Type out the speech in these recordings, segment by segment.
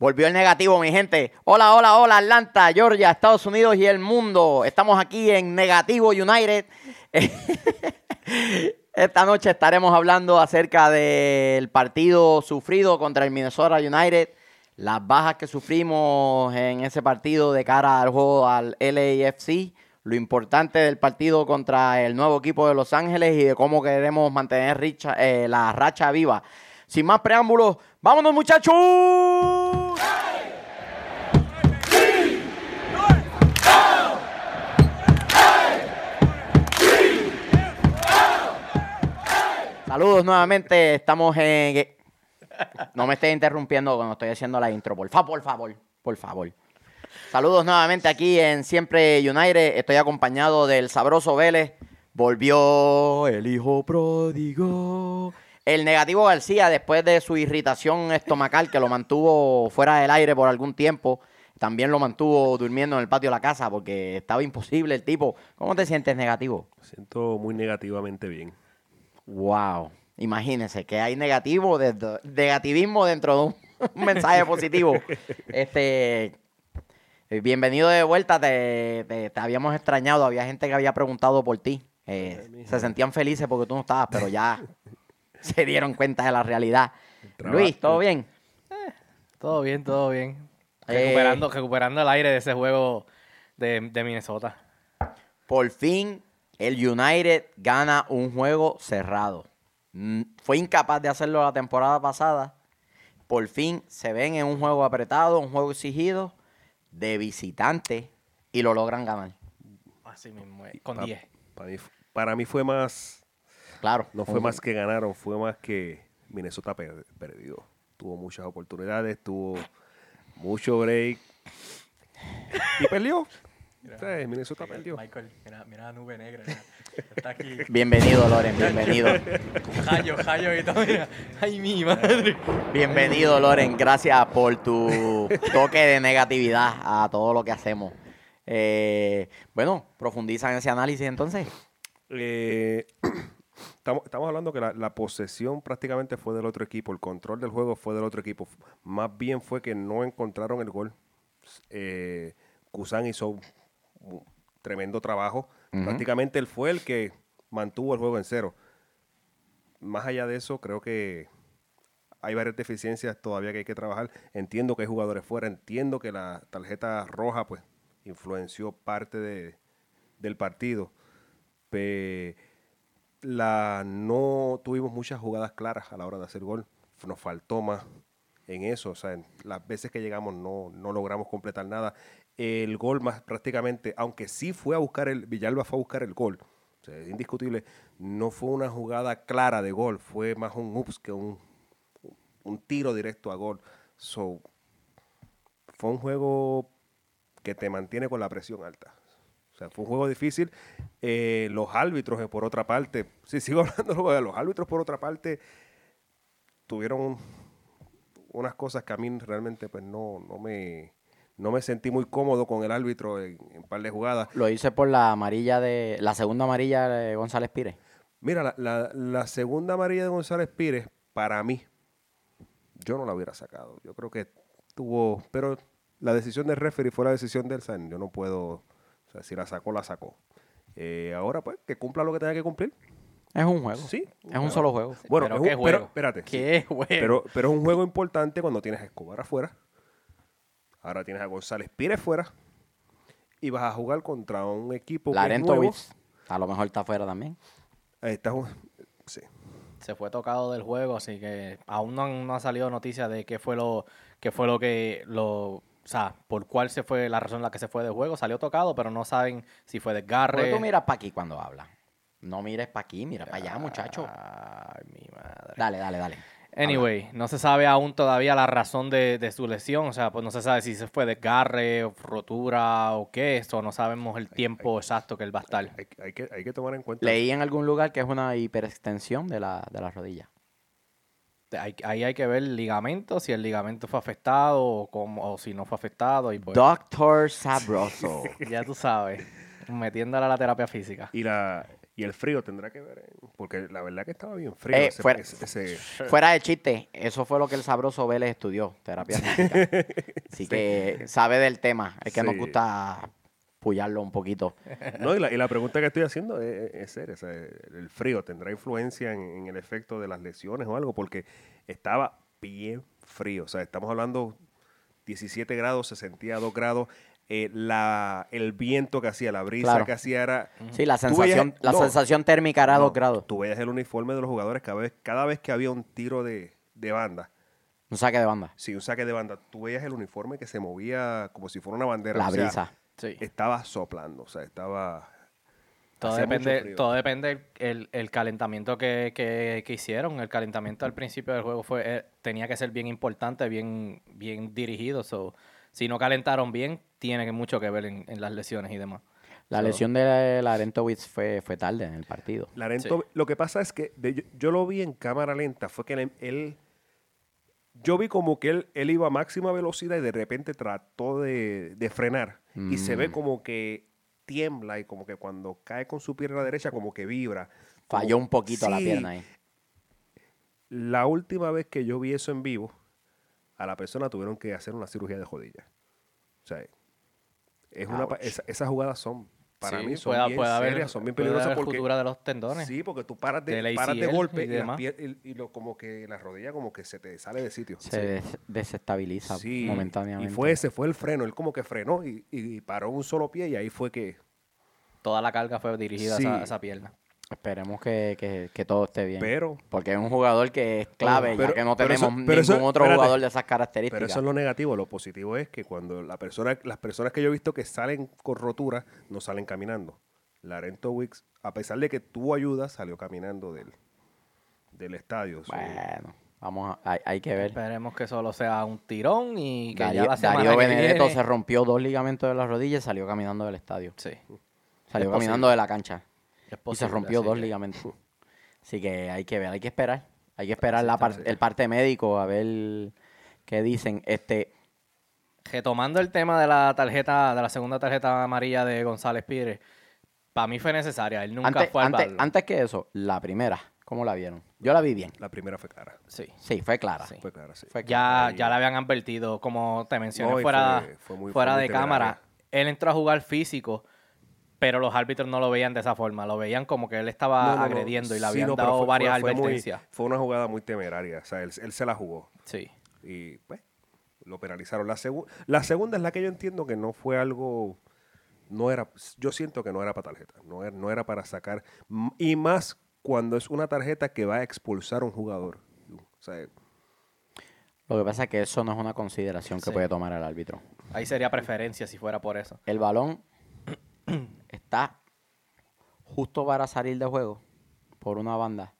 Volvió el negativo, mi gente. Hola, hola, hola, Atlanta, Georgia, Estados Unidos y el mundo. Estamos aquí en Negativo United. Esta noche estaremos hablando acerca del partido sufrido contra el Minnesota United, las bajas que sufrimos en ese partido de cara al juego al LAFC, lo importante del partido contra el nuevo equipo de Los Ángeles y de cómo queremos mantener eh, la racha viva. Sin más preámbulos, vámonos muchachos. Saludos nuevamente, estamos en... No me estés interrumpiendo cuando estoy haciendo la intro, por favor, por favor, por favor. Saludos nuevamente aquí en Siempre United, estoy acompañado del sabroso Vélez. Volvió el hijo pródigo. El negativo García, después de su irritación estomacal que lo mantuvo fuera del aire por algún tiempo, también lo mantuvo durmiendo en el patio de la casa porque estaba imposible el tipo. ¿Cómo te sientes negativo? Me siento muy negativamente bien. Wow. Imagínense que hay negativo, de, negativismo dentro de un, mensaje positivo. Este, bienvenido de vuelta. Te, te, habíamos extrañado. Había gente que había preguntado por ti. Eh, se sentían felices porque tú no estabas, pero ya se dieron cuenta de la realidad. Luis, ¿todo bien? Eh, todo bien, todo bien. Eh, recuperando, recuperando el aire de ese juego de, de Minnesota. Por fin, el United gana un juego cerrado. Mm, fue incapaz de hacerlo la temporada pasada. Por fin se ven en un juego apretado, un juego exigido de visitante y lo logran ganar. Así mismo, con 10. para mí fue más Claro. No fue más que ganaron, fue más que Minnesota perdió. Tuvo muchas oportunidades, tuvo mucho break y perdió. Minnesota perdió. Michael, mira, mira la nube negra. Está aquí. Bienvenido, Loren, bienvenido. Jayo, Jayo y todo. Mira. Ay, mi madre. Bienvenido, Loren. Gracias por tu toque de negatividad a todo lo que hacemos. Eh, bueno, profundiza en ese análisis entonces. Eh, Estamos, hablando que la, posesión prácticamente fue del otro equipo, el control del juego fue del otro equipo. Más bien fue que no encontraron el gol. Eh, Kusan hizo tremendo trabajo. Prácticamente él fue el que mantuvo el juego en cero. Más allá de eso, creo que hay varias deficiencias todavía que hay que trabajar. Entiendo que hay jugadores fuera, entiendo que la tarjeta roja pues influenció parte de, del partido. La, no tuvimos muchas jugadas claras a la hora de hacer gol. Nos faltó más en eso. O sea, las veces que llegamos no, no logramos completar nada. El gol más prácticamente, aunque sí fue a buscar el, Villalba fue a buscar el gol. es indiscutible. No fue una jugada clara de gol. Fue más un ups que un, un tiro directo a gol. So, fue un juego que te mantiene con la presión alta sea, fue un juego difícil. Eh, los árbitros, eh, por otra parte, si sigo hablando de los árbitros, por otra parte, tuvieron unas cosas que a mí realmente pues no, no me no me sentí muy cómodo con el árbitro en, un par de jugadas. Lo hice por la amarilla de la segunda amarilla de González Pires. Mira, la, la segunda amarilla de González Pires, para mí, yo no la hubiera sacado. Yo creo que tuvo, pero la decisión del referee fue la decisión del San. Yo no puedo o sea, si la sacó, la sacó. Eh, ahora, pues, que cumpla lo que tenga que cumplir. Es un juego. Sí. Es un solo juego. Bueno, pero es un, juego? espérate. ¿Qué juego? Pero, pero es un juego importante cuando tienes a Escobar afuera. Ahora tienes a González Pires fuera. Y vas a jugar contra un equipo que es nuevo. A lo mejor está afuera también. Ahí está. Sí. Se fue tocado del juego, así que aún no, no ha salido noticia de qué fue lo, qué fue lo que lo o sea, por cuál se fue, la razón en la que se fue de juego. Salió tocado, pero no saben si fue desgarre. ¿Por tú miras para aquí cuando habla? No mires para aquí, mira para allá, muchacho. Ay, mi madre. Dale, dale, dale. Anyway, no se sabe aún todavía la razón de, su lesión. O sea, pues no se sabe si se fue desgarre, rotura o qué. Eso no sabemos el tiempo exacto que él va a estar. Hay, que, hay que tomar en cuenta. Leí en algún lugar que es una hiperextensión de la, de la rodilla ahí hay que ver el ligamento, si el ligamento fue afectado o, si no fue afectado. Y pues, Doctor Sabroso. ya tú sabes, metiéndola a la terapia física. Y la, Y el frío tendrá que ver, porque la verdad que estaba bien frío. Eh, ese- fuera- ese- ese- Fuera de chiste, eso fue lo que el sabroso Vélez estudió, terapia física. Así que sabe del tema. Es que nos gusta pullarlo un poquito. No, y la, y la pregunta que estoy haciendo es, es seria. o sea, ¿El frío tendrá influencia en, en el efecto de las lesiones o algo? Porque estaba bien frío. O sea, estamos hablando 17 grados, se sentía a 2 grados. Eh, la, el viento que hacía, la brisa Claro. que hacía era... Sí, la Tú veías- sensación, la no, sensación térmica era no, 2 grados. Tú veías el uniforme de los jugadores cada vez, cada vez que había un tiro de, de banda. Un saque de banda. Sí, un saque de banda. Tú veías el uniforme que se movía como si fuera una bandera. La o sea, brisa. Sí. estaba soplando, o sea, estaba... Todo depende, todo depende el, el- el calentamiento que, que- que hicieron. El calentamiento al principio del juego fue eh, tenía que ser bien importante, bien, bien dirigido. So, si no calentaron bien, tiene que- mucho que ver en, en las lesiones y demás. La So, lesión de Larentowicz fue, fue tarde en el partido. Larento, Sí. lo que pasa es que de- yo, yo lo vi en cámara lenta, fue que él, él- yo vi como que él, él iba a máxima velocidad y de repente trató de, de frenar y se ve Mm. como que tiembla y como que cuando cae con su pierna derecha como que vibra. Como- Falló un poquito la Sí. pierna ahí. La última vez que yo vi eso en vivo, a la persona tuvieron que hacer una cirugía de rodilla. O sea, es una, pa- Ouch. esa- esas jugadas son, para sí, mí, son puede- bien puede haber- serias, son bien peligrosas haber porque... de los tendones. Sí, porque tú paras de, paras de golpe y y, lo, como que la rodilla como que se te sale de sitio. Se des- desestabiliza Sí, momentáneamente. Y fue ese, fue el freno. Él como que frenó y, y paró un solo pie y ahí fue que... Toda la carga fue dirigida Sí. a, esa, a esa pierna. Esperemos que, que- que todo esté bien. Pero, Porque es un jugador que es clave, Pero- ya que no pero eso- tenemos eso- ningún otro espérate. jugador de esas características. pero eso es lo negativo. Lo positivo es que cuando la persona, las personas que yo he visto que salen con rotura, no salen caminando. Larento Wicks, a pesar de que tuvo ayuda, salió caminando del, del estadio. So, Bueno, vamos a- hay, hay que ver. Esperemos que solo sea un tirón y que Darío, ya la semana Darío que Benedetto viene- se rompió dos ligamentos de las rodillas y salió caminando del estadio. Sí, Salió Es caminando posible. de la cancha. Es y se rompió dos que- ligamentos. Así que hay que ver, hay que esperar. Hay que esperar la par- el parte médico a ver qué dicen. Este, Retomando el tema de la tarjeta, de la segunda tarjeta amarilla de González Pires, para mí fue necesaria. Él nunca antes, fue al antes, antes que eso, la primera, ¿cómo la vieron? Yo la vi bien. La primera fue clara. Sí. Sí, fue clara. Sí. Fue clara, sí. Fue clara. Ya, ya le habían advertido, como te mencioné No, fuera, fue- fue muy- fuera fue muy de cámara. Él entró a jugar físico, pero los árbitros no lo veían de esa forma. Lo veían como que él estaba No, no, no. agrediendo y le Sí, habían dado fue- varias fue- fue muy- advertencias. fue una jugada muy temeraria. O sea, él, él se la jugó. Sí. y pues lo penalizaron. La, segu- la segunda es la que yo entiendo que no fue algo, no era, yo siento que no era para tarjeta, no era, no era para sacar, y más cuando es una tarjeta que va a expulsar a un jugador. O sea, Lo que pasa es que eso no es una consideración que puede tomar el árbitro. Ahí sería preferencia si fuera por eso. El balón está justo para salir de juego por una banda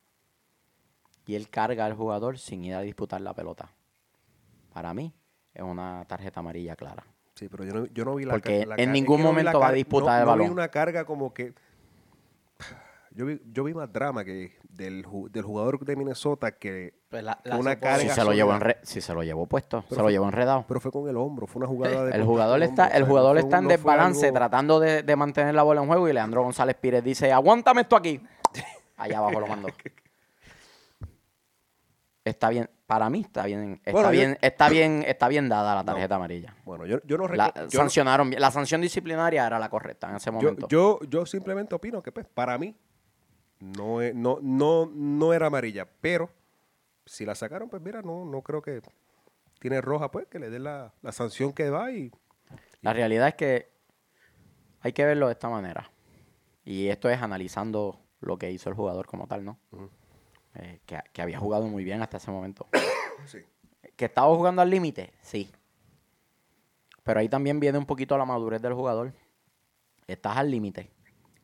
y él carga al jugador sin ir a disputar la pelota. Para mí es una tarjeta amarilla clara. sí, pero yo no, yo no vi la Porque la en ningún no momento va a disputar no- el no vi balón. una carga como que... Yo vi, yo vi más drama que del, del jugador de Minnesota que... Pues la- Que la una carga Si se, lo llevó enre- si se lo llevó puesto, se lo llevó enredado. Pero fue con el hombro, fue una jugada de... El jugador está, el jugador está en desbalance algo- tratando de, de mantener la bola en juego y Leandro González Pires dice, aguántame esto aquí. Allá abajo lo mandó. Está bien, para mí está bien, está Bueno, yo- bien, está bien, está bien dada la tarjeta amarilla. Bueno, yo, yo no La, yo sancionaron. La sanción disciplinaria era la correcta en ese Yo, momento. yo, yo simplemente opino que pues, para mí no, es- no, no, no era amarilla, pero si la sacaron, pues mira, no, no creo que tiene roja, pues que le den la, la sanción que va y La realidad es que hay que verlo de esta manera. Y esto es analizando lo que hizo el jugador como tal, ¿no? Eh, que, que había jugado muy bien hasta ese momento. sí. ¿Que estaba jugando al límite? Sí. Pero ahí también viene un poquito la madurez del jugador. Estás al límite.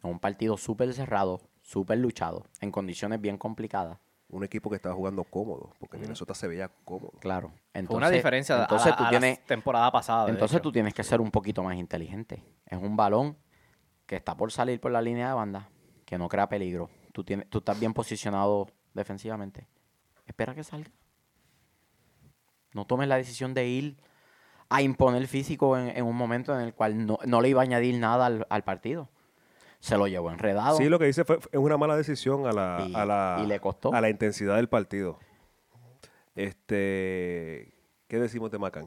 En un partido súper cerrado, súper luchado, en condiciones bien complicadas. un equipo que estaba jugando cómodo, porque Minnesota se veía cómodo. Claro. Entonces, Fue una diferencia entonces a, tú la, a tienes, la temporada pasada. Entonces hecho. tú tienes que ser un poquito más inteligente. Es un balón que está por salir por la línea de banda, que no crea peligro. Tú, tienes, tú estás bien posicionado defensivamente. Espera que salga. No tomes la decisión de ir a imponer físico en, en un momento en el cual no, no le iba a añadir nada al, al partido. Se lo llevó enredado. Sí, lo que dice fue es una mala decisión a la, Y- a la, y le costó. a la intensidad del partido. Este, ¿qué decimos de Macán?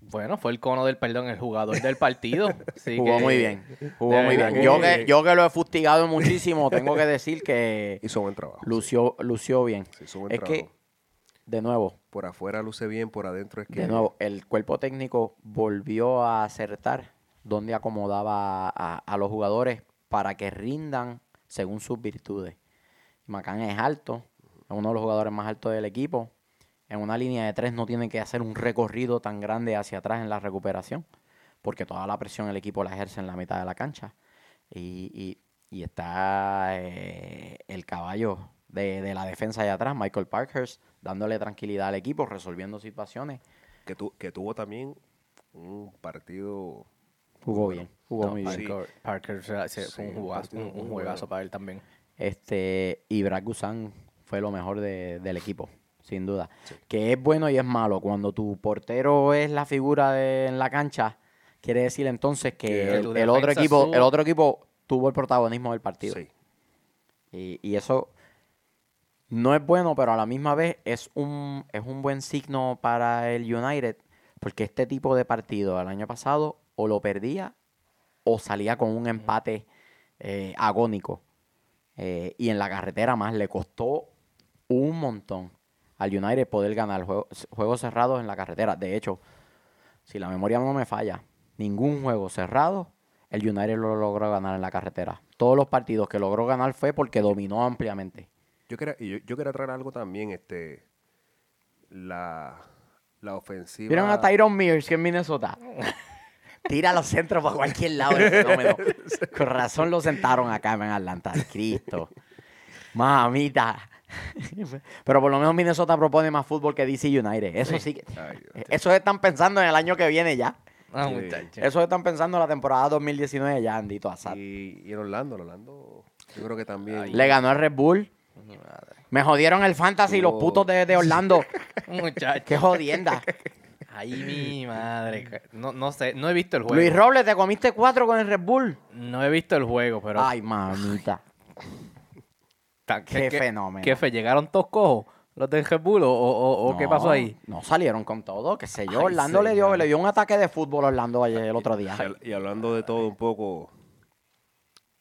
Bueno, fue el cono del perdón, el jugador del partido. Así Jugó que- muy bien. Jugó muy bien. Yo que, yo que lo he fustigado muchísimo, tengo que decir que Hizo buen trabajo. lució, lució bien. Sí, hizo buen Es trabajo. que, de nuevo, por afuera luce bien, por adentro es que de nuevo, el cuerpo técnico volvió a acertar donde acomodaba a, los jugadores para que rindan según sus virtudes. Macán es alto, es uno de los jugadores más altos del equipo. En una línea de tres no tiene que hacer un recorrido tan grande hacia atrás en la recuperación, porque toda la presión el equipo la ejerce en la mitad de la cancha. Y, y- y está eh, el caballo de, la defensa allá atrás, Michael Parkhurst, dándole tranquilidad al equipo, resolviendo situaciones. que, tu- que tuvo también un partido Jugó bien, jugó No, muy bien. sí. Parker, Parker o sea, se- fue Sí, un, un jugazo, un, juegazo para él también. Este, y Brad Guzan fue lo mejor de- del equipo, sin duda. Que es bueno y es malo. Cuando tu portero es la figura de- en la cancha, quiere decir entonces que Que el, otro equipo, el otro equipo tuvo el protagonismo del partido. Sí. Y, y eso no es bueno, pero a la misma vez es un, es un buen signo para el United, porque este tipo de partido el año pasado o lo perdía o salía con un empate eh, agónico. Eh, y en la carretera más le costó un montón al United poder ganar juego- juegos cerrados en la carretera. De hecho, si la memoria no me falla, ningún juego cerrado el United lo logró ganar en la carretera. Todos los partidos que logró ganar fue porque dominó ampliamente. Yo quería, yo, yo quería traer algo también, este, la, la ofensiva. ¿Vieron a Tyron Mears que en Minnesota? Tira los centros para cualquier lado el fenómeno. Con razón lo sentaron acá en Atlanta. Cristo. Mamita. Pero por lo menos Minnesota propone más fútbol que DC United. Eso sí que... Eso están pensando en el año que viene ya. Ah, Sí. Eso están pensando en la temporada 2019 ya, Andito Asad. Y, y en Orlando, en Orlando, yo creo que también. Le ganó el Red Bull. Me jodieron el fantasy los Tuvo- putos de, de Orlando. Muchacho. Qué jodienda. Ay, mi madre. No, no sé, no he visto el juego. Luis Robles, te comiste cuatro con el Red Bull. No he visto el juego, pero. Ay, mamita. ta- qué fenómeno. ¿Qué fe? ¿Llegaron todos cojos? ¿Los de Red Bull? ¿O, o- qué No, pasó ahí? No salieron con todo, qué sé yo. Ay, Orlando le dio, señor. le dio un ataque de fútbol a Orlando ayer, el otro día. Y hablando de todo un poco,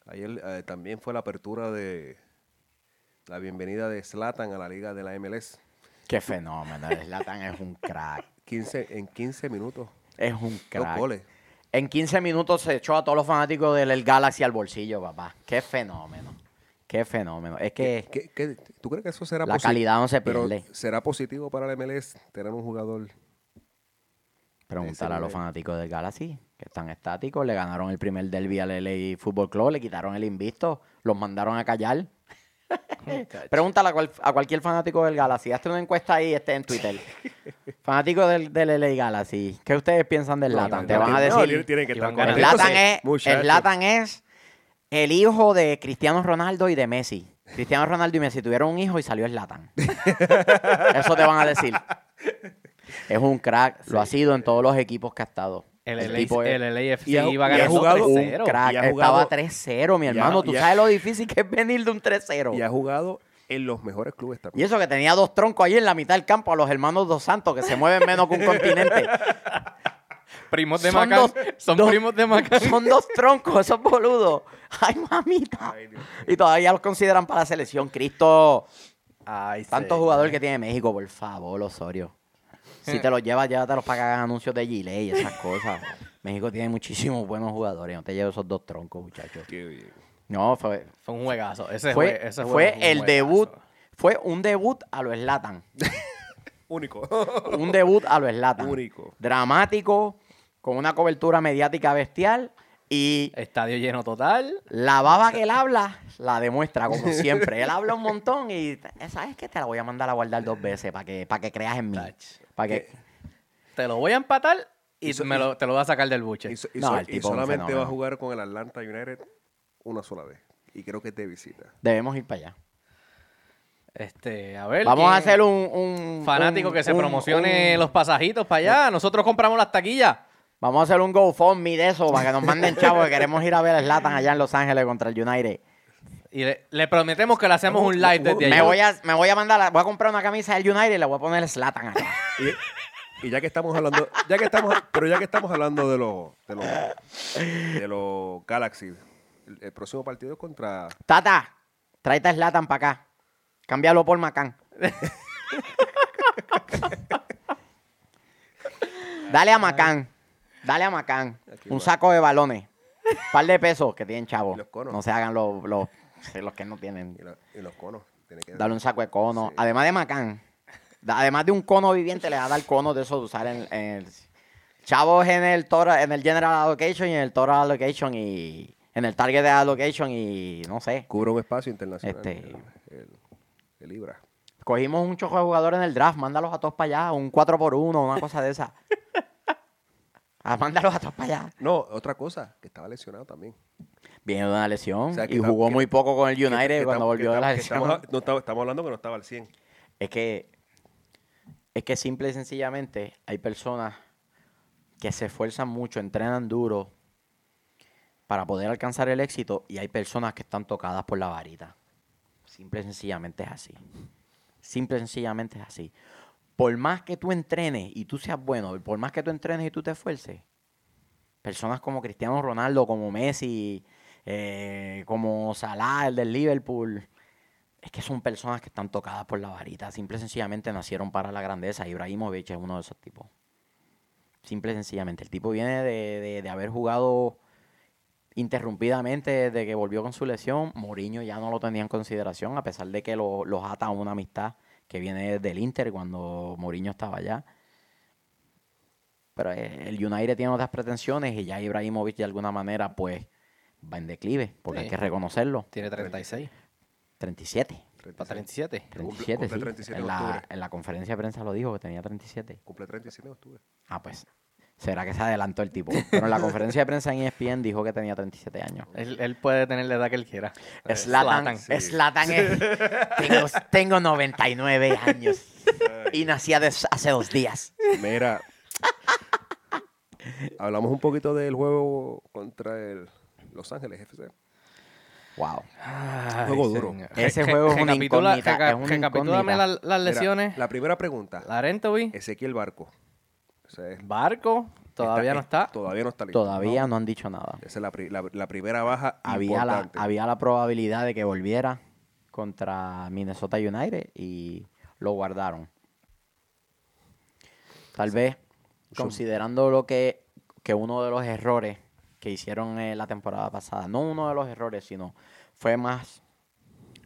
ayer eh, también fue la apertura de la bienvenida de Slatan a la liga de la MLS. Qué fenómeno. El Zlatan es un crack. 15, en 15 minutos, Es un dos crack. goles. En 15 minutos se echó a todos los fanáticos del el Galaxy al bolsillo, papá. Qué fenómeno. Qué fenómeno. Es que ¿Qué- qué- tú crees que eso será la calidad no se pero pierde. será positivo para la MLS tener un jugador? Pregúntale a los fanáticos del Galaxy, que están estáticos. Le ganaron el primer derby al LA Fútbol Club, le quitaron el invisto, los mandaron a callar. Pregúntale a, cual- a cualquier fanático del Galaxy. Hazte una encuesta ahí este en Twitter. fanático del, del LA Galaxy. ¿Qué ustedes piensan del Latan? Te van a decir... que estar El. Zlatan es, el Zlatan es el hijo de Cristiano Ronaldo y de Messi. Cristiano Ronaldo y Messi tuvieron un hijo y salió el Zlatan. Eso te van a decir. Es un crack, lo ha sido en todos los equipos que ha estado. El, El LA tipo es- el LAFC y ha- iba y ganando jugado un 3-0. Un crack, Y ha estaba jugado- 3-0, mi y hermano. Tú y sabes lo difícil que es venir de un 3-0. Y ha jugado en los mejores clubes Y también. eso que tenía dos troncos ahí en la mitad del campo a los hermanos dos santos que se mueven menos que un continente. Primos de Son Macán. dos- Son dos- primos de Macán. Son dos troncos, esos boludos. Ay, mamita. Ay. Y todavía los consideran para la selección. Cristo, Ay, tanto señor. jugador que tiene México, por favor, Osorio. Si te los llevas, llévatelos para que hagan anuncios de Gillette y esas cosas. México tiene muchísimos buenos jugadores. No te lleves esos dos troncos, muchachos. Qué bien. No, fue, Fue un juegazo. Ese fue, jue- ese fue el juegazo. debut. Fue un debut a lo Slatan. Único. un debut a lo Slatan. Único. Dramático, con una cobertura mediática bestial y Estadio lleno total. La baba que él habla, la demuestra como siempre. Él habla un montón y sabes que te la voy a mandar a guardar dos veces para que, para que creas en mí. Tach. Para que, Te lo voy a empatar y Hizo- me lo, te lo voy a sacar del buche. Y, so- y No, so- el y tipo es un solamente va a fenómeno. jugar con el Atlanta United una sola vez. Y creo que de visita. debemos ir para allá. Este, a ver. Vamos a ¿quién- hacer un, un- fanático un- que se un- promocione un- los pasajitos para allá. Nosotros compramos las taquillas. Vamos a hacer un GoFundMe de eso para que nos manden chavos que queremos ir a ver a Slatan allá en Los Ángeles contra el United. Y le, le prometemos que le hacemos un live desde Me voy a, me voy a mandar, la- voy a comprar una camisa del United y le voy a poner Slatan acá. Y, y ya que estamos hablando, ya que estamos, pero ya que estamos hablando de los, de los, de los Galaxy, el, el próximo partido es contra Tata, tráete a Slatan para acá. Cámbialo por Macán. Dale a Macán. Dale a Macán. Aquí Un va. saco de balones. par de pesos que tienen chavos. No se hagan los, los, los que no tienen. y, los conos. Tiene que Dale un saco de cono. Sí. Además de Macán. Además de un cono viviente, le va a dar conos de esos de usar en, en el. Chavos en el, total- en el General Allocation y en el Total Allocation y. En el Target Allocation y. No sé. cubre un espacio internacional. Este- el, el- el Libra. Cogimos un choco de jugadores en el draft, mándalos a todos para allá, un 4x1, una cosa de esa. Ah, mándalos a todos para allá. No, otra cosa, que estaba lesionado también. Viene de una lesión O sea, y jugó muy poco con el United que cuando estamos- volvió de la lesión. Estamos, no estaba- estamos hablando que no estaba al 100. Es que, es que simple y sencillamente hay personas que se esfuerzan mucho, entrenan duro para poder alcanzar el éxito y hay personas que están tocadas por la varita. Simple y sencillamente es así. Simple y sencillamente es así. Por más que tú entrenes y tú seas bueno, por más que tú entrenes y tú te esfuerces, personas como Cristiano Ronaldo, como Messi, eh, como Salah, el del Liverpool, es que son personas que están tocadas por la varita. Simple y sencillamente nacieron para la grandeza. Ibrahimovic es uno de esos tipos. Simple y sencillamente. El tipo viene de, de- haber jugado interrumpidamente desde que volvió con su lesión. Mourinho ya no lo tenía en consideración, a pesar de que lo- los ata a una amistad que viene desde el Inter cuando Mourinho estaba allá. Pero eh, el United tiene otras pretensiones y ya Ibrahimovic de alguna manera pues va en declive, porque Sí. hay que reconocerlo. Tiene 36. 37. Para 37. Cumple- 37, cumple sí. 37 en, en la, en la conferencia de prensa lo dijo que tenía 37. Cumple 37 de octubre. Ah, pues. Será que se adelantó el tipo. Pero en la conferencia de prensa en ESPN dijo que tenía 37 años. Él, él puede tener la edad que él quiera. Slatan, Zlatan. Slatan es- tengo, tengo 99 años y nací hace hace dos días. Mira, hablamos un poquito del juego contra el Los Ángeles FC. Wow. Ay, Juego duro. señor. Ese Re- juego es una recapitula- es una recapitúlame la- las Mira, lesiones. la primera pregunta, Larentovi, Ezequiel Barco. O sea, Barco, todavía no está. Todavía no está listo. Todavía no han dicho nada. Esa es la, pri- la- la primera baja Había la, había la probabilidad de que volviera contra Minnesota United y lo guardaron. Tal vez, considerando lo que, que uno de los errores que hicieron eh, la temporada pasada, no uno de los errores, sino fue más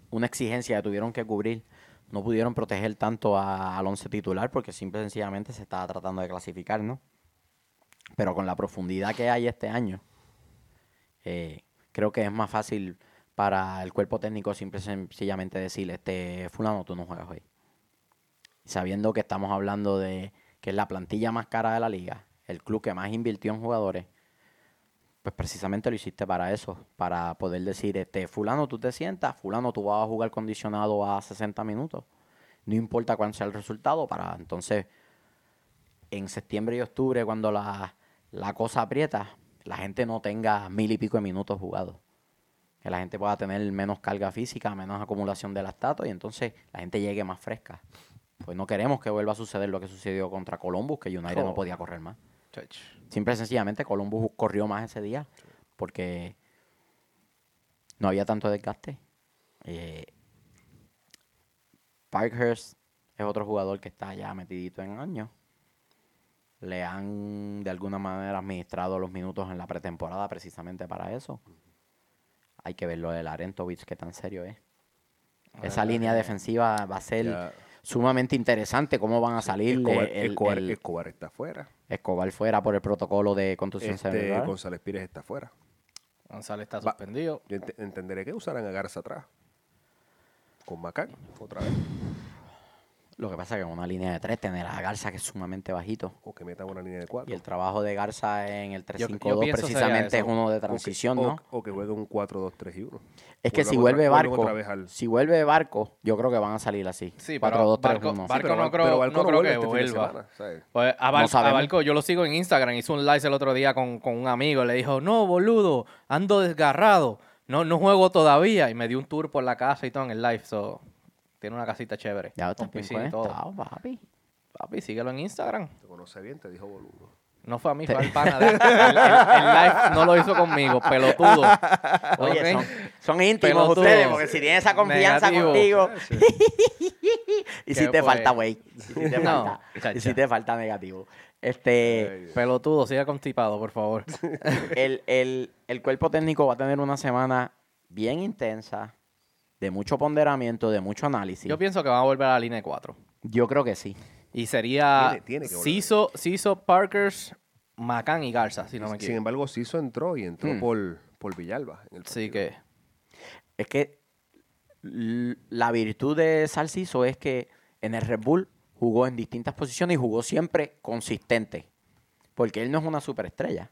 una exigencia que tuvieron que cubrir. No pudieron proteger tanto a- al once titular porque simple y sencillamente se estaba tratando de clasificar, ¿no? Pero con la profundidad que hay este año, eh, creo que es más fácil para el cuerpo técnico simple y sencillamente decirle, este fulano, tú no juegas hoy. Sabiendo que estamos hablando de que es la plantilla más cara de la liga, el club que más invirtió en jugadores, pues precisamente lo hiciste para eso, para poder decir, este fulano, tú te sientas, fulano, tú vas a jugar condicionado a 60 minutos. No importa cuál sea el resultado, para entonces en septiembre y octubre, cuando la, la cosa aprieta, la gente no tenga mil y pico de minutos jugados. Que la gente pueda tener menos carga física, menos acumulación de lactato y entonces la gente llegue más fresca. Pues no queremos que vuelva a suceder lo que sucedió contra Columbus, que United no podía correr más. Simple y sencillamente Columbus corrió más ese día porque no había tanto desgaste. Eh, Parkhurst es otro jugador que está ya metidito en años. Le han de alguna manera administrado los minutos en la pretemporada precisamente para eso. Hay que ver lo de Larentovich, qué tan serio es. Esa línea defensiva va a ser. Sumamente interesante. ¿Cómo van a salir? Escobar, el- Escobar- el- Escobar está fuera. Escobar fuera por el protocolo de contusión Este, cerebral. González Pires está fuera. González está Va. suspendido. Yo ent- entenderé que usarán a Garza atrás. Con Macán, otra vez. Lo que pasa es que en una línea de tres, tener a Garza que es sumamente bajito. O que metan una línea de cuatro. Y el trabajo de Garza en el Yo- yo 3-5-2 pienso sería precisamente es uno de O que- transición, o- ¿no? O, que juegue un 4-2-3 y 1. Es que si Vuelvan vuelve Barco, otra vez al- si vuelve Barco, yo creo que van a salir así. Sí, 4, pero 2, 3, Barco- 1. Barco no creo- no creo que vuelva. Pues a, Bar- a. Barco yo lo sigo en Instagram. Hizo un live el otro día con, con un amigo. Le dijo, no, boludo, ando desgarrado. No, no juego todavía. Y me dio un tour por la casa y todo en el live. So, tiene una casita chévere. Ya está con bien piscina y todo. conectado, papi. Papi, síguelo en Instagram. Te conoce bien, te dijo boludo. No fue a mí, fue al pana. de- el, el- el live no lo hizo conmigo, pelotudo. Oye, son, son íntimos Pelotudo. ustedes, porque si tienen esa confianza Negativo. contigo. y si ¿Qué te fue? falta, güey. Y si te No, falta. Y si te falta negativo. Este. Pelotudo, siga constipado, por favor. el, el- el cuerpo técnico va a tener una semana bien intensa, de mucho ponderamiento, de mucho análisis. Yo pienso que van a volver a la línea de 4. Yo creo que sí. Y sería Tiene- tiene que volver. Ciso, Ciso, Parkers, Macán y Garza, si no me Sin equivoco. embargo, Ciso entró y entró Mm. por, por Villalba. en el Así partido. que Es que la virtud de Salciso es que en el Red Bull jugó en distintas posiciones y jugó siempre consistente. Porque él no es una superestrella.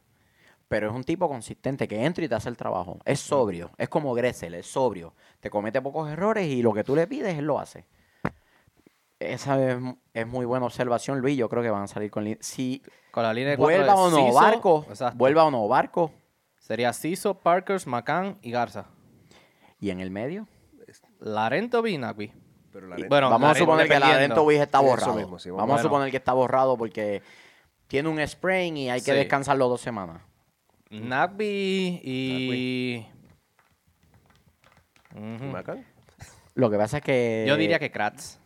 Pero es un tipo consistente que entra y te hace el trabajo. Es sobrio. Es como Gressel, es sobrio. Te comete pocos errores y lo que tú le pides, él lo hace. Esa es, es muy buena observación, Luis. Yo creo que van a salir con... Si con la línea de 4 vuelva o no Barco, vuelva o no Barco. Sería Ciso, Parkers, Macán y Garza. Y en el medio, Larento Binagui. Pero la Y- neta- bueno, vamos a Larento suponer que la dependiendo. Dento está borrado. mismo, sí, vamos vamos a a- suponer que está borrado porque tiene un sprain y hay que Sí. descansarlo dos semanas. Nagby y... Ujú. Lo que pasa es que... Yo diría que Kratz.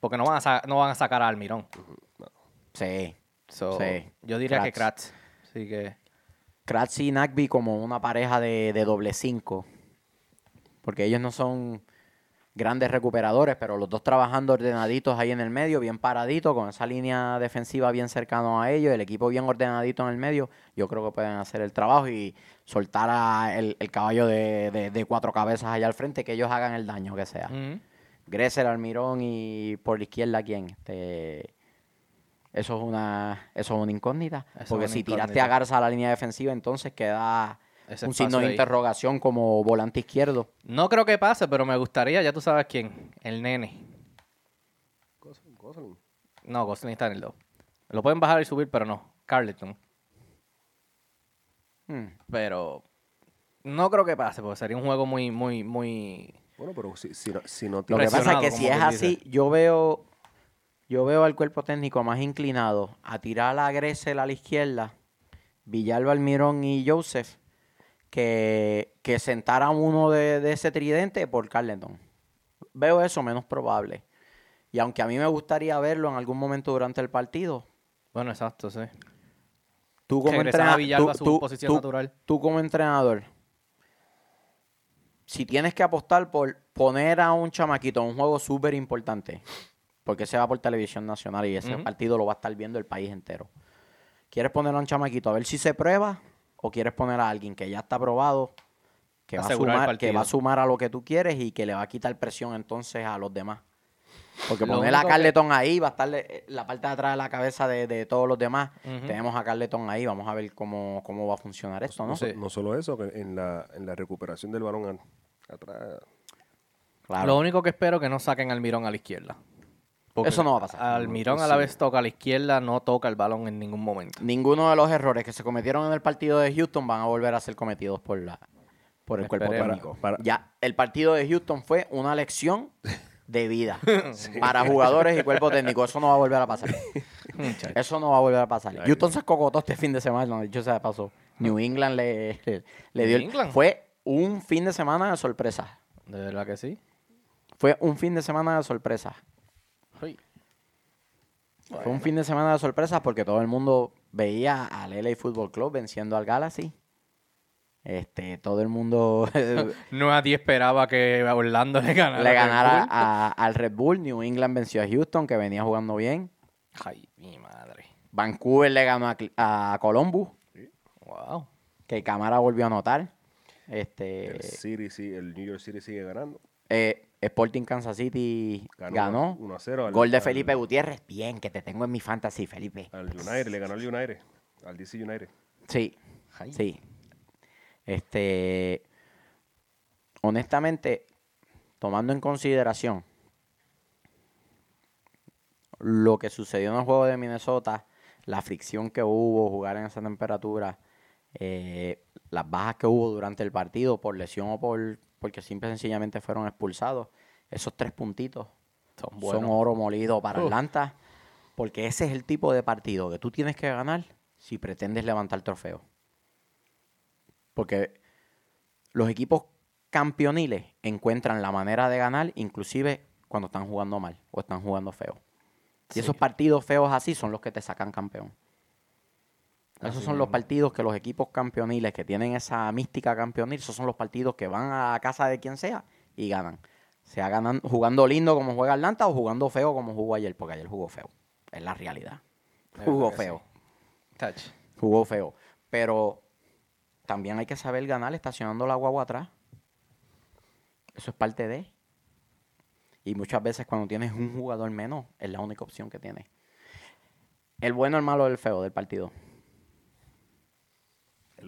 Porque no van a, sa- no van a sacar a Almirón. Sí. So, Sí, Yo diría que Kratz. Kratz. Así que... Kratz y Nagby como una pareja de, de doble cinco. Porque ellos no son grandes recuperadores, pero los dos trabajando ordenaditos ahí en el medio, bien paraditos, con esa línea defensiva bien cercano a ellos, el equipo bien ordenadito en el medio, yo creo que pueden hacer el trabajo y soltar a el, el caballo de, de- de cuatro cabezas allá al frente, que ellos hagan el daño que sea. Gressel, Almirón y por la izquierda, ¿quién? Este, eso es una eso es una incógnita. Eso porque una si tiraste a Garza a la línea defensiva, entonces queda un signo de ahí. interrogación como volante izquierdo. No creo que pase, pero me gustaría, ya tú sabes quién. El nene. Gosling, Gosling. No, Gosling está en el 2. Lo pueden bajar y subir, pero no. Carleton. Hmm. Pero no creo que pase, porque sería un juego muy, muy, muy... Bueno, pero si, si no, si no Lo tiene- que pasa es que si es así, dice. yo veo yo veo al cuerpo técnico más inclinado a tirar a Gressel a la izquierda, Villalba, Almirón y Joseph, que, que sentar a uno de, de ese tridente por Carleton. Veo eso menos probable. Y aunque a mí me gustaría verlo en algún momento durante el partido, Bueno, exacto, sí. tú como, Regresar a entrena- Villalba a tú- su tú- posición tú- natural. tú como entrenador, si tienes que apostar por poner a un chamaquito en un juego súper importante, porque se va por televisión nacional y ese partido lo va a estar viendo el país entero. ¿Quieres poner a un chamaquito a ver si se prueba? ¿O quieres poner a alguien que ya está probado, que va, a sumar, que va a sumar a lo que tú quieres y que le va a quitar presión entonces a los demás? Porque Lo poner a que- Carleton ahí va a estar eh, la parte de atrás de la cabeza de, de todos los demás. Tenemos a Carleton ahí, vamos a ver cómo, cómo va a funcionar esto, ¿no? no, so- Sí. no solo eso, que en la, en la recuperación del balón atrás. Claro. Lo único que espero que no saquen al Mirón a la izquierda. Porque Eso no va a pasar. Almirón a la vez toca a la izquierda, no toca el balón en ningún momento. Ninguno de los errores que se cometieron en el partido de Houston van a volver a ser cometidos por la por el cuerpo técnico. Para- Ya, el partido de Houston fue una lección de vida para jugadores y cuerpo técnico. Eso no va a volver a pasar. Eso no va a volver a pasar. Houston se cocotó este fin de semana, dicho sea de paso. New England le, le, le dio. el- New England. Fue un fin de semana de sorpresa. De verdad que sí. Fue un fin de semana de sorpresa. Fue un fin de semana de sorpresa porque todo el mundo veía al LA Football Club venciendo al Galaxy. Este, todo el mundo Nadie esperaba que Orlando le ganara. le Red ganara a- al Red Bull. New England venció a Houston, que venía jugando bien. Ay, mi madre. Vancouver le ganó a, a Columbus, Wow. que Camara volvió a anotar. Este, El City, sí, el New York City sigue ganando. eh, Sporting Kansas City ganó. 1 a 0. al- Gol de al- Felipe Gutiérrez. Bien, que te tengo en mi fantasy, Felipe. Al United, le ganó al United. Al DC United. Sí, sí. Este, honestamente, tomando en consideración lo que sucedió en el juego de Minnesota, la fricción que hubo, jugar en esa temperatura, eh, las bajas que hubo durante el partido por lesión o por porque simple y sencillamente fueron expulsados, esos tres puntitos Son oro molido para Uf. Atlanta, porque ese es el tipo de partido que tú tienes que ganar si pretendes levantar trofeo. Porque los equipos campeoniles encuentran la manera de ganar, inclusive cuando están jugando mal o están jugando feo. Y Sí. esos partidos feos así son los que te sacan campeón. Esos Así son los partidos que los equipos campeoniles que tienen esa mística campeonil, esos son los partidos que van a casa de quien sea y ganan. Sea ganan, jugando lindo como juega Atlanta o jugando feo como jugó ayer, porque ayer jugó feo. Es la realidad. Jugó feo. Touch. Jugó feo. Pero también hay que saber ganar estacionando la guagua atrás. Eso es parte de. Y muchas veces cuando tienes un jugador menos, es la única opción que tienes. El bueno, el malo, el feo del partido.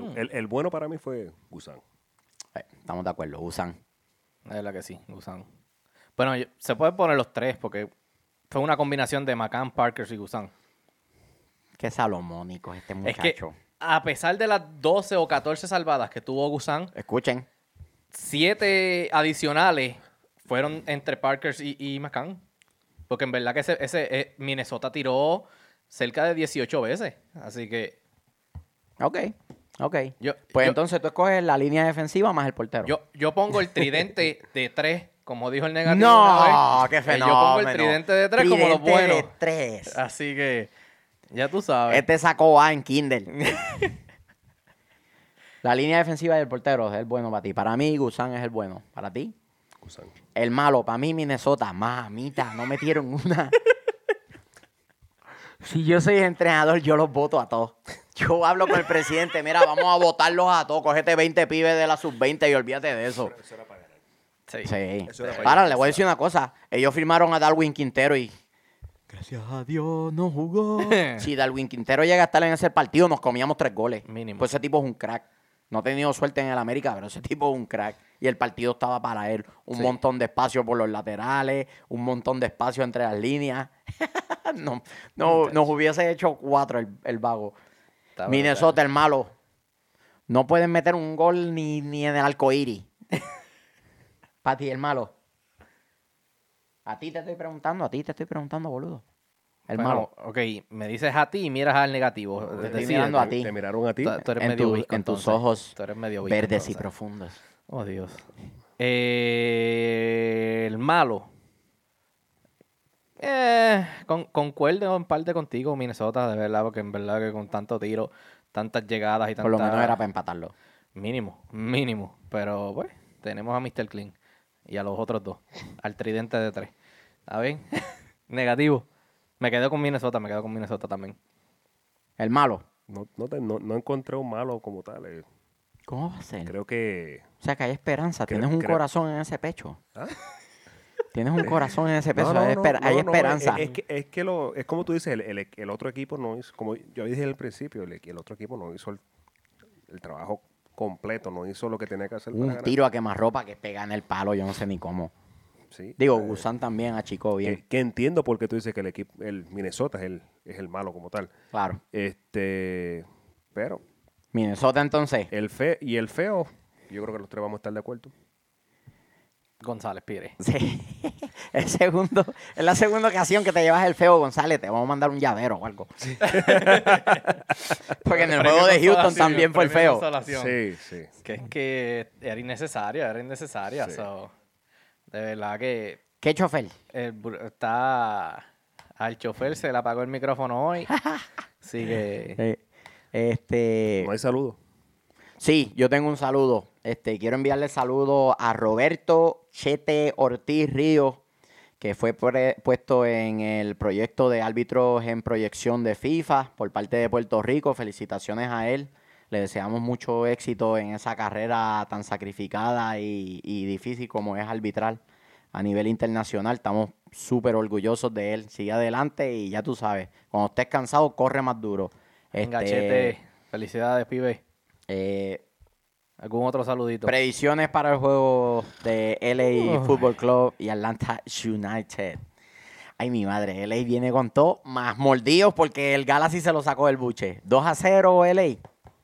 El, Hmm. el- el bueno para mí fue Gusán. Eh, estamos de acuerdo, usan. Es verdad que sí, Gusan. Bueno, yo- se pueden poner los tres porque fue una combinación de McCann, Parker y Gusan. Qué salomónico es este Es que muchacho. a pesar de las 12 o 14 salvadas que tuvo Gusan, Escuchen. siete adicionales fueron entre Parker y, y McCann. Porque en verdad que ese, ese, eh, Minnesota tiró cerca de 18 veces. Así que Ok, ok. Yo- pues yo- entonces tú escoges la línea defensiva más el portero. yo, yo pongo el tridente de tres, como dijo el negativo. una no, vez. qué Eh, fenómeno. Yo pongo el tridente de tres como los Tridente de tres. Así que ya tú sabes. Este sacó A en Kindle. La línea defensiva del portero es el bueno para ti. Para mí, Gusán es el bueno. Para ti, Gusán. el malo. Para mí, Minnesota. Mamita, no metieron una. si yo soy entrenador, yo los voto a todos. Yo hablo con el presidente. Mira, vamos a votarlos a todos. Cógete 20 pibes de la sub-20 y olvídate de eso. Sí. Sí. Eso era para allá. le voy a decir una cosa. Ellos firmaron a Darwin Quintero y... Gracias a Dios no jugó. si Darwin Quintero llega a estar en ese partido, nos comíamos tres goles. Mínimo. Pues ese tipo es un crack. No ha tenido suerte en el América, pero ese tipo es un crack. Y el partido estaba para él. Un Sí. montón de espacio por los laterales, un montón de espacio entre las líneas. no, no, nos hubiese hecho cuatro el, el vago. Está Minnesota, el malo. No pueden meter un gol ni, ni en el arcoíris. Para ti, el malo. A ti te estoy preguntando, a ti te estoy preguntando, boludo. El Bueno, malo. Ok, me dices a ti y miras al negativo. Te estoy mirando a ti. Te miraron a ti. Tú, tú eres En, medio tu- visco, en tus entonces. ojos Tú eres medio visco, verdes y profundos. Oh, Dios. Eh, el malo. Eh, con, concuerdo en parte contigo, Minnesota, de verdad, porque en verdad que con tanto tiro, tantas llegadas y tantas... Por lo menos era para empatarlo. Mínimo, mínimo. Pero, pues, tenemos a Mr. Clean y a los otros dos. Al tridente de tres. ¿Está bien? Negativo. Me quedo con Minnesota, me quedo con Minnesota también. El malo. No, no, te- no- no encontré un malo como tal. eh. ¿Cómo va a ser? Creo que. O sea, que hay esperanza. Creo- Tienes un creo- corazón en ese pecho. ¿Ah? Tienes un corazón en ese. No, no, hay, esper- hay esperanza. Es, es que, es que lo, es como tú dices, el, el- el otro equipo no hizo, como yo dije al principio, el, el otro equipo no hizo el, trabajo completo, no hizo lo que tenía que hacer para un ganar. tiro a quemarropa que pega en el palo, yo no sé ni cómo. Sí. Digo, Eh, Gusán también achicó bien. que, que entiendo por qué tú dices que el equipo, el Minnesota es el, es el malo como tal. Claro. Este, pero Minnesota entonces. el fe y el feo, yo creo que los tres vamos a estar de acuerdo. González Pire. Sí. El segundo, es la segunda ocasión que te llevas el feo González. Te vamos a mandar un llavero o algo. Porque en el juego de Houston también fue el feo. Sí, sí. Que es que era innecesaria, era innecesaria. Sí. so, de verdad que ¿Qué chofer? el está al chofer se le apagó el micrófono hoy. Así que Eh, este, No hay saludo. sí, yo tengo un saludo. Este, quiero enviarle saludo a Roberto Chete Ortiz Río, que fue puesto en el proyecto de árbitros en proyección de FIFA por parte de Puerto Rico. Felicitaciones a él. Le deseamos mucho éxito en esa carrera tan sacrificada y, y difícil como es arbitrar. a nivel internacional. Estamos súper orgullosos de él. Sigue adelante y ya tú sabes, cuando estés cansado, corre más duro. Venga, Este, Chete. Felicidades, pibe. eh, ¿Algún otro saludito? predicciones para el juego de LA Football Club y Atlanta United. Ay, mi madre, LA viene con todo, más mordidos porque el Galaxy se lo sacó del buche. 2 a 0 LA.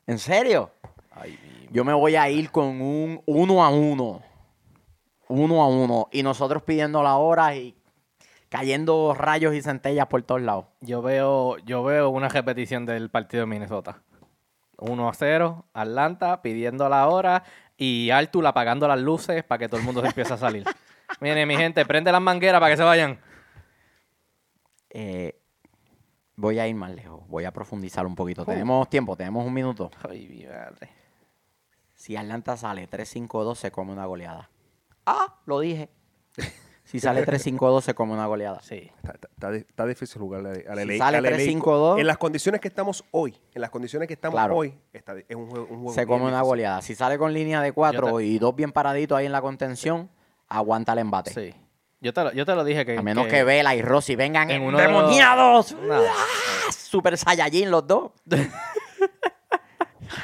¿En serio? Ay, mi- Yo me voy a ir con un 1 a 1. 1 a 1. Y nosotros pidiendo la hora y cayendo rayos y centellas por todos lados. Yo veo, yo veo una repetición del partido de Minnesota. 1 a 0, Atlanta pidiendo la hora y Artul apagando las luces para que todo el mundo se empiece a salir. Miren, mi gente, prende las mangueras para que se vayan. Eh, voy a ir más lejos. Voy a profundizar un poquito. Tenemos tiempo, tenemos un minuto. Ay, mi madre. Si Atlanta sale 3-5-2, se come una goleada. Ah, lo dije. Si sale 3-5-2, se come una goleada. Sí. Está, está- está di- está difícil jugarle Si LA. sale al LA. 3-5-2. En las condiciones que estamos hoy, en las condiciones que estamos Claro. hoy, está es un juego, un juego Se come una difícil. goleada. Si sale con línea de 4 Yo te- y dos bien paraditos ahí en la contención, aguanta el embate. Sí. Yo te lo, yo te lo dije que. A menos que, Vela y Rossi vengan en uno de los- endemoniados. No. ¡Ah! Super Saiyajin los dos.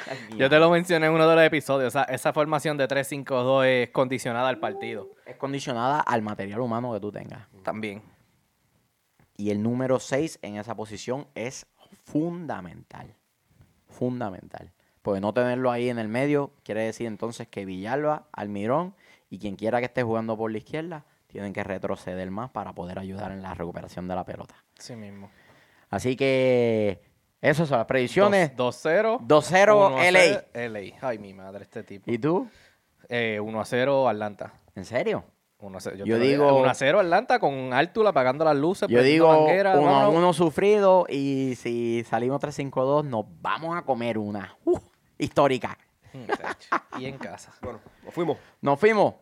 Ay, Yo te lo mencioné en uno de los episodios. Esa, esa formación de 3-5-2 es condicionada al partido. Condicionada al material humano que tú tengas. También. Y el número 6 en esa posición es fundamental. Fundamental. Porque no tenerlo ahí en el medio quiere decir entonces que Villalba, Almirón y quien quiera que esté jugando por la izquierda tienen que retroceder más para poder ayudar en la recuperación de la pelota. Sí mismo. Así que esas son las predicciones. 2-0. 2-0 1 a LA. 0, LA. Ay, mi madre, este tipo. ¿Y tú? Eh, 1 a 0 Atlanta. ¿En serio? 1 a 0. Yo dije, digo- 1 a 0 Atlanta con Artul apagando las luces. Yo digo manguera, 1 a vámonos. 1 sufrido y si salimos 3-5-2 nos vamos a comer una uh, histórica. Mm, y en casa. Bueno, nos fuimos. Nos fuimos.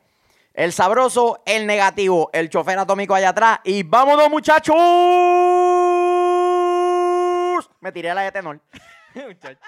El sabroso, el negativo, el chofer atómico allá atrás. Y vámonos, muchachos. Me tiré la de tenor. Muchacho.